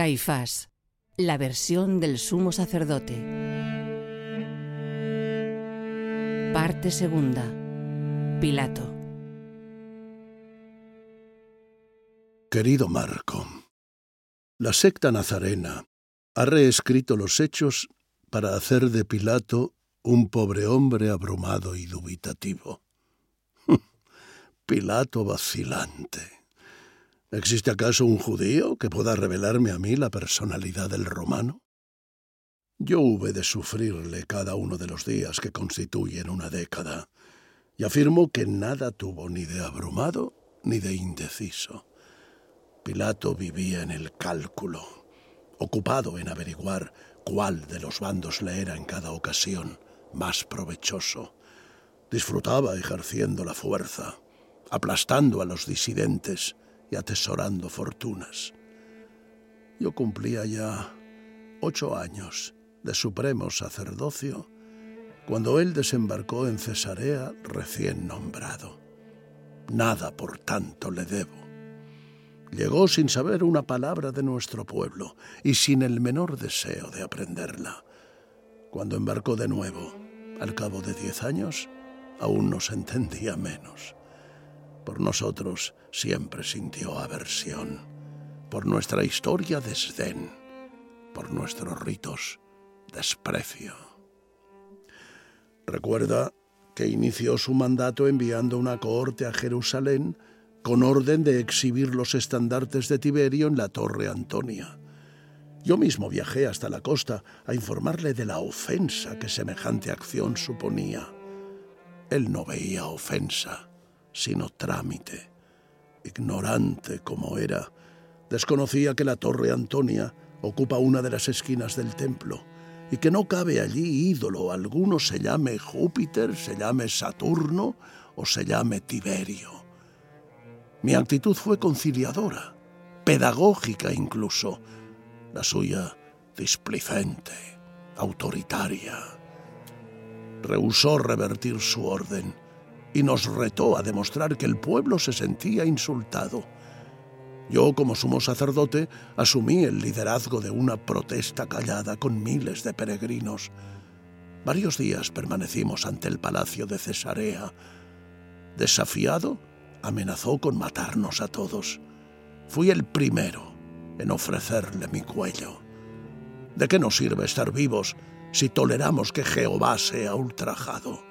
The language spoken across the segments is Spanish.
Caifás, la versión del sumo sacerdote. Parte segunda. Pilato. Querido Marco, la secta nazarena ha reescrito los hechos para hacer de Pilato un pobre hombre abrumado y dubitativo. Pilato vacilante. ¿Existe acaso un judío que pueda revelarme a mí la personalidad del romano? Yo hube de sufrirle cada uno de los días que constituyen una década, y afirmo que nada tuvo ni de abrumado ni de indeciso. Pilato vivía en el cálculo, ocupado en averiguar cuál de los bandos le era en cada ocasión más provechoso. Disfrutaba ejerciendo la fuerza, aplastando a los disidentes, y atesorando fortunas. Yo cumplía ya ocho años de supremo sacerdocio cuando él desembarcó en Cesarea recién nombrado. Nada, por tanto, le debo. Llegó sin saber una palabra de nuestro pueblo y sin el menor deseo de aprenderla. Cuando embarcó de nuevo, al cabo de diez años, aún nos entendía menos. Por nosotros siempre sintió aversión, por nuestra historia desdén, por nuestros ritos desprecio. Recuerda que inició su mandato enviando una cohorte a Jerusalén con orden de exhibir los estandartes de Tiberio en la Torre Antonia. Yo mismo viajé hasta la costa a informarle de la ofensa que semejante acción suponía. Él no veía ofensa, sino trámite. Ignorante como era, desconocía que la Torre Antonia ocupa una de las esquinas del templo y que no cabe allí ídolo alguno se llame Júpiter, se llame Saturno o se llame Tiberio. Mi actitud fue conciliadora, pedagógica incluso, la suya displicente, autoritaria. Rehusó revertir su orden y nos retó a demostrar que el pueblo se sentía insultado. Yo, como sumo sacerdote, asumí el liderazgo de una protesta callada con miles de peregrinos. Varios días permanecimos ante el palacio de Cesarea. Desafiado, amenazó con matarnos a todos. Fui el primero en ofrecerle mi cuello. ¿De qué nos sirve estar vivos si toleramos que Jehová sea ultrajado?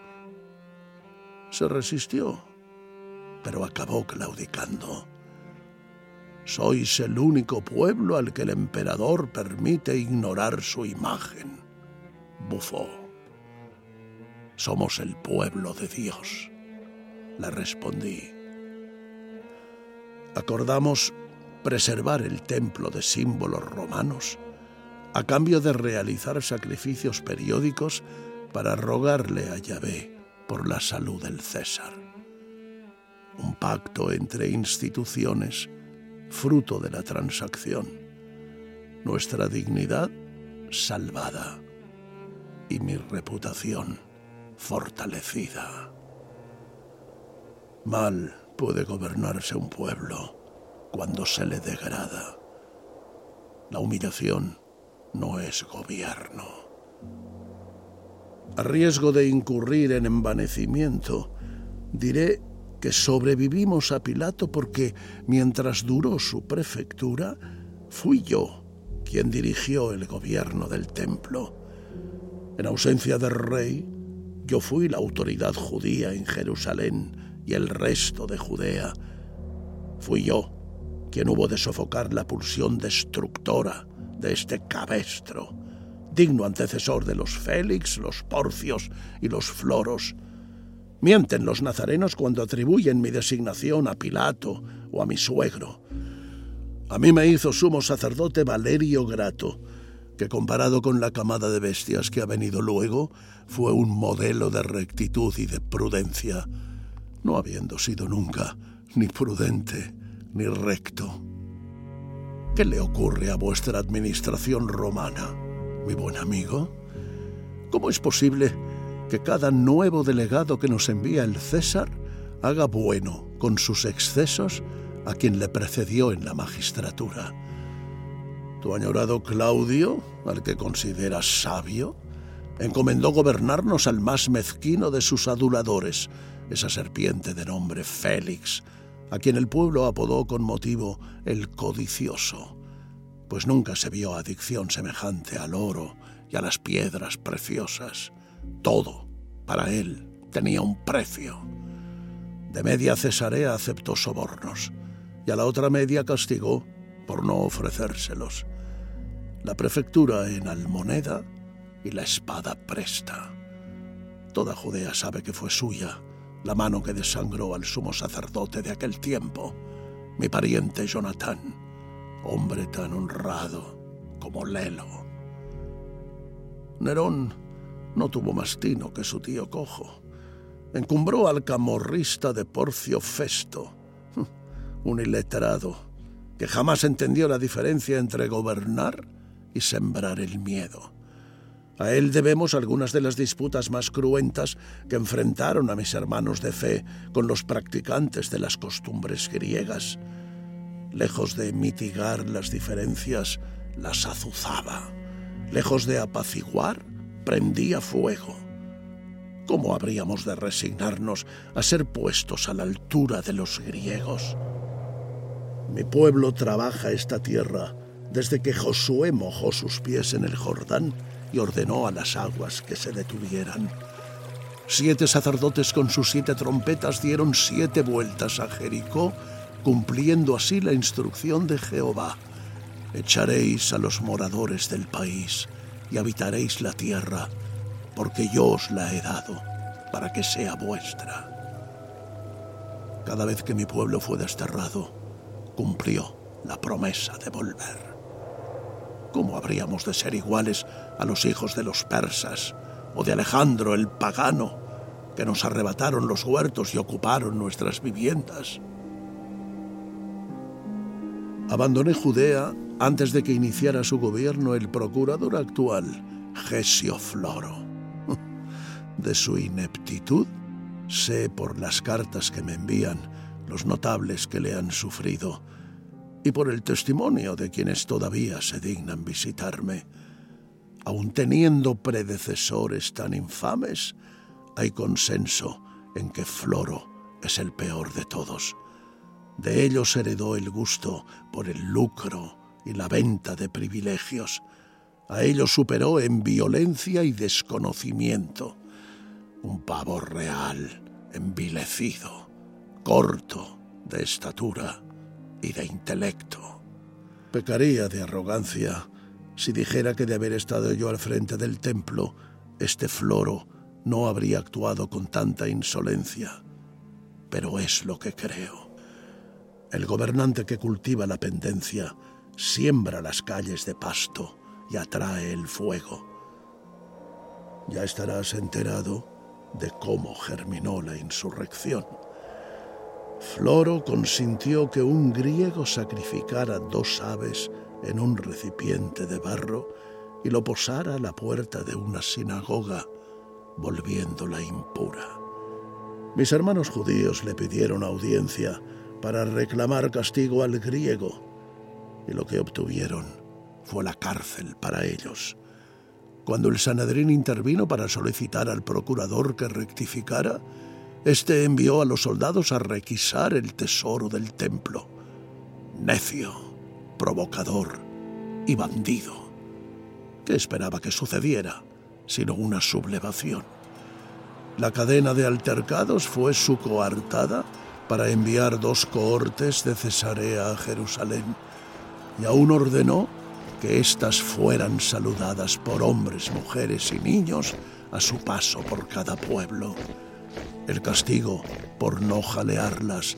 Se resistió, pero acabó claudicando. Sois el único pueblo al que el emperador permite ignorar su imagen. Bufó. Somos el pueblo de Dios, le respondí. Acordamos preservar el templo de símbolos romanos a cambio de realizar sacrificios periódicos para rogarle a Yahvé por la salud del César. Un pacto entre instituciones, fruto de la transacción. Nuestra dignidad salvada y mi reputación fortalecida. Mal puede gobernarse un pueblo cuando se le degrada. La humillación no es gobierno. A riesgo de incurrir en envanecimiento, diré que sobrevivimos a Pilato porque mientras duró su prefectura, fui yo quien dirigió el gobierno del templo. En ausencia del rey, yo fui la autoridad judía en Jerusalén y el resto de Judea. Fui yo quien hubo de sofocar la pulsión destructora de este cabestro digno antecesor de los Félix, los Porcios y los Floros. Mienten los nazarenos cuando atribuyen mi designación a Pilato o a mi suegro. A mí me hizo sumo sacerdote Valerio Grato, que comparado con la camada de bestias que ha venido luego, fue un modelo de rectitud y de prudencia, no habiendo sido nunca ni prudente ni recto. ¿Qué le ocurre a vuestra administración romana? Mi buen amigo? ¿Cómo es posible que cada nuevo delegado que nos envía el César haga bueno con sus excesos a quien le precedió en la magistratura? Tu añorado Claudio, al que consideras sabio, encomendó gobernarnos al más mezquino de sus aduladores, esa serpiente de nombre Félix, a quien el pueblo apodó con motivo el codicioso, pues nunca se vio adicción semejante al oro y a las piedras preciosas. Todo, para él, tenía un precio. De media Cesarea aceptó sobornos y a la otra media castigó por no ofrecérselos. La prefectura en Almoneda y la espada presta. Toda Judea sabe que fue suya la mano que desangró al sumo sacerdote de aquel tiempo, mi pariente Jonatán, hombre tan honrado como Lelo. Nerón no tuvo más tino que su tío cojo. Encumbró al camorrista de Porcio Festo, un iletrado que jamás entendió la diferencia entre gobernar y sembrar el miedo. A él debemos algunas de las disputas más cruentas que enfrentaron a mis hermanos de fe con los practicantes de las costumbres griegas. Lejos de mitigar las diferencias, las azuzaba. Lejos de apaciguar, prendía fuego. ¿Cómo habríamos de resignarnos a ser puestos a la altura de los griegos? Mi pueblo trabaja esta tierra desde que Josué mojó sus pies en el Jordán y ordenó a las aguas que se detuvieran. Siete sacerdotes con sus siete trompetas dieron siete vueltas a Jericó, cumpliendo así la instrucción de Jehová. Echaréis a los moradores del país y habitaréis la tierra, porque yo os la he dado, para que sea vuestra. Cada vez que mi pueblo fue desterrado, cumplió la promesa de volver. ¿Cómo habríamos de ser iguales a los hijos de los persas o de Alejandro el pagano, que nos arrebataron los huertos y ocuparon nuestras viviendas? Abandoné Judea antes de que iniciara su gobierno el procurador actual, Gesio Floro. De su ineptitud sé por las cartas que me envían los notables que le han sufrido y por el testimonio de quienes todavía se dignan visitarme. Aun teniendo predecesores tan infames, hay consenso en que Floro es el peor de todos. De ellos heredó el gusto por el lucro y la venta de privilegios. A ellos superó en violencia y desconocimiento. Un pavo real, envilecido, corto de estatura y de intelecto. Pecaría de arrogancia si dijera que de haber estado yo al frente del templo, este floro no habría actuado con tanta insolencia. Pero es lo que creo. El gobernante que cultiva la pendencia siembra las calles de pasto y atrae el fuego. Ya estarás enterado de cómo germinó la insurrección. Floro consintió que un griego sacrificara dos aves en un recipiente de barro y lo posara a la puerta de una sinagoga, volviéndola impura. Mis hermanos judíos le pidieron audiencia para reclamar castigo al griego, y lo que obtuvieron fue la cárcel para ellos. Cuando el Sanedrín intervino para solicitar al procurador que rectificara, este envió a los soldados a requisar el tesoro del templo. Necio, provocador y bandido. ¿Qué esperaba que sucediera sino una sublevación? La cadena de altercados fue su coartada para enviar dos cohortes de Cesarea a Jerusalén y aún ordenó que éstas fueran saludadas por hombres, mujeres y niños a su paso por cada pueblo. El castigo por no jalearlas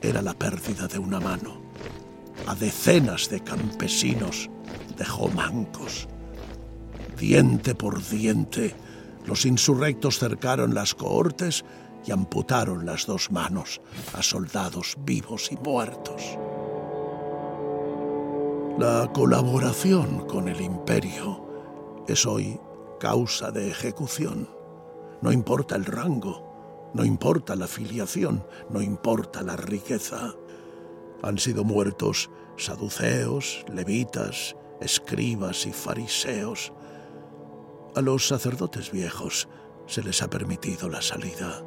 era la pérdida de una mano. A decenas de campesinos dejó mancos. Diente por diente, los insurrectos cercaron las cohortes y amputaron las dos manos a soldados vivos y muertos. La colaboración con el imperio es hoy causa de ejecución. No importa el rango, no importa la filiación, no importa la riqueza. Han sido muertos saduceos, levitas, escribas y fariseos. A los sacerdotes viejos se les ha permitido la salida.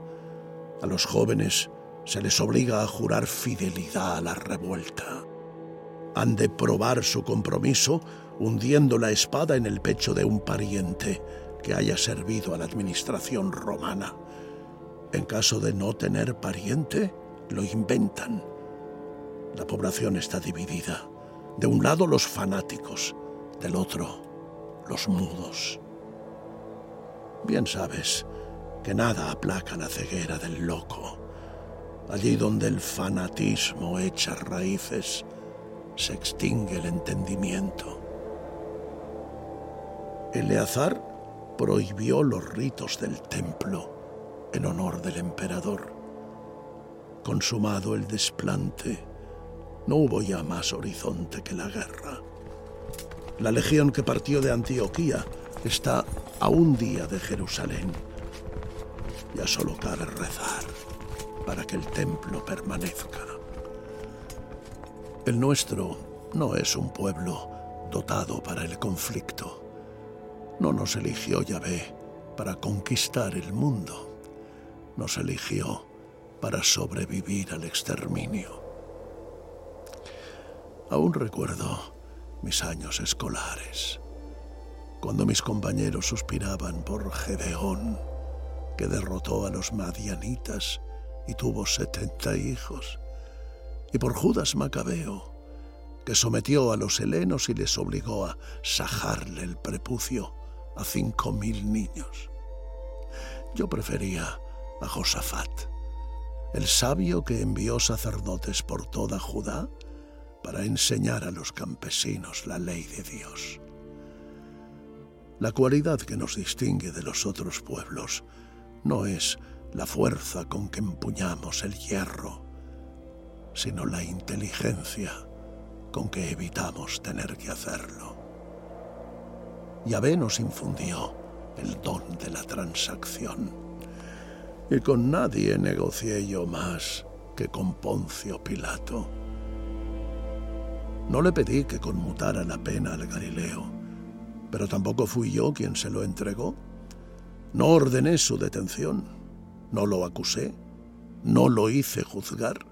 A los jóvenes se les obliga a jurar fidelidad a la revuelta. Han de probar su compromiso hundiendo la espada en el pecho de un pariente que haya servido a la administración romana. En caso de no tener pariente, lo inventan. La población está dividida. De un lado los fanáticos, del otro los mudos. Bien sabes que nada aplaca la ceguera del loco. Allí donde el fanatismo echa raíces, se extingue el entendimiento. Eleazar prohibió los ritos del templo en honor del emperador. Consumado el desplante, no hubo ya más horizonte que la guerra. La legión que partió de Antioquía está a un día de Jerusalén. Ya solo cabe rezar para que el templo permanezca. El nuestro no es un pueblo dotado para el conflicto. No nos eligió Yahvé para conquistar el mundo. Nos eligió para sobrevivir al exterminio. Aún recuerdo mis años escolares, cuando mis compañeros suspiraban por Gedeón, que derrotó a los madianitas y tuvo setenta hijos, y por Judas Macabeo, que sometió a los helenos y les obligó a sajarle el prepucio a cinco mil niños. Yo prefería a Josafat, el sabio que envió sacerdotes por toda Judá para enseñar a los campesinos la ley de Dios. La cualidad que nos distingue de los otros pueblos no es la fuerza con que empuñamos el hierro, sino la inteligencia con que evitamos tener que hacerlo. Yahvé nos infundió el don de la transacción, y con nadie negocié yo más que con Poncio Pilato. No le pedí que conmutara la pena al Galileo, pero tampoco fui yo quien se lo entregó. No ordené su detención no lo acusé, no lo hice juzgar.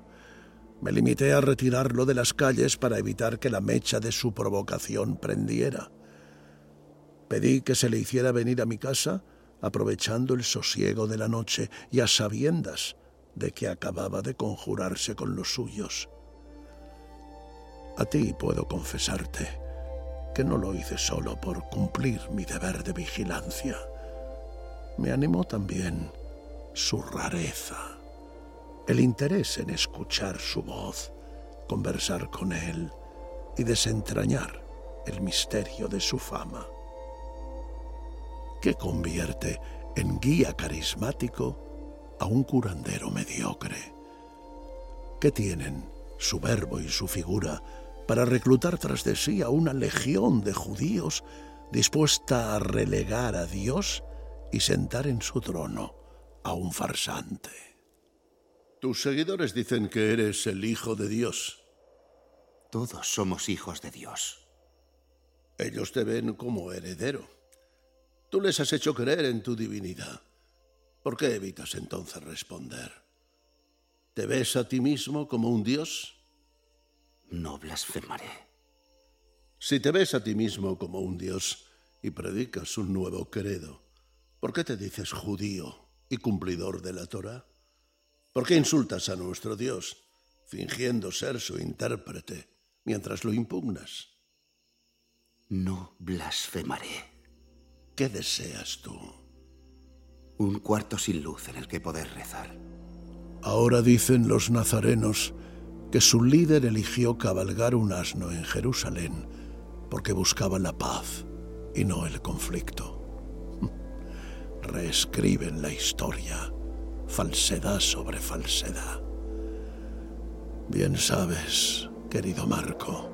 Me limité a retirarlo de las calles para evitar que la mecha de su provocación prendiera. Pedí que se le hiciera venir a mi casa, aprovechando el sosiego de la noche y a sabiendas de que acababa de conjurarse con los suyos. A ti puedo confesarte que no lo hice solo por cumplir mi deber de vigilancia. Me animó también su rareza, el interés en escuchar su voz, conversar con él y desentrañar el misterio de su fama. ¿Qué convierte en guía carismático a un curandero mediocre? ¿Qué tienen su verbo y su figura para reclutar tras de sí a una legión de judíos dispuesta a relegar a Dios y sentar en su trono a un farsante. Tus seguidores dicen que eres el Hijo de Dios. Todos somos hijos de Dios. Ellos te ven como heredero. Tú les has hecho creer en tu divinidad. ¿Por qué evitas entonces responder? ¿Te ves a ti mismo como un Dios? No blasfemaré. Si te ves a ti mismo como un Dios y predicas un nuevo credo, ¿por qué te dices judío y cumplidor de la Torah? ¿Por qué insultas a nuestro Dios, fingiendo ser su intérprete, mientras lo impugnas? No blasfemaré. ¿Qué deseas tú? Un cuarto sin luz en el que poder rezar. Ahora dicen los nazarenos que su líder eligió cabalgar un asno en Jerusalén porque buscaba la paz y no el conflicto reescriben la historia, falsedad sobre falsedad. Bien sabes, querido Marco,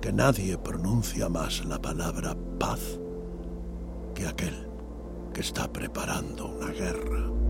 que nadie pronuncia más la palabra paz que aquel que está preparando una guerra.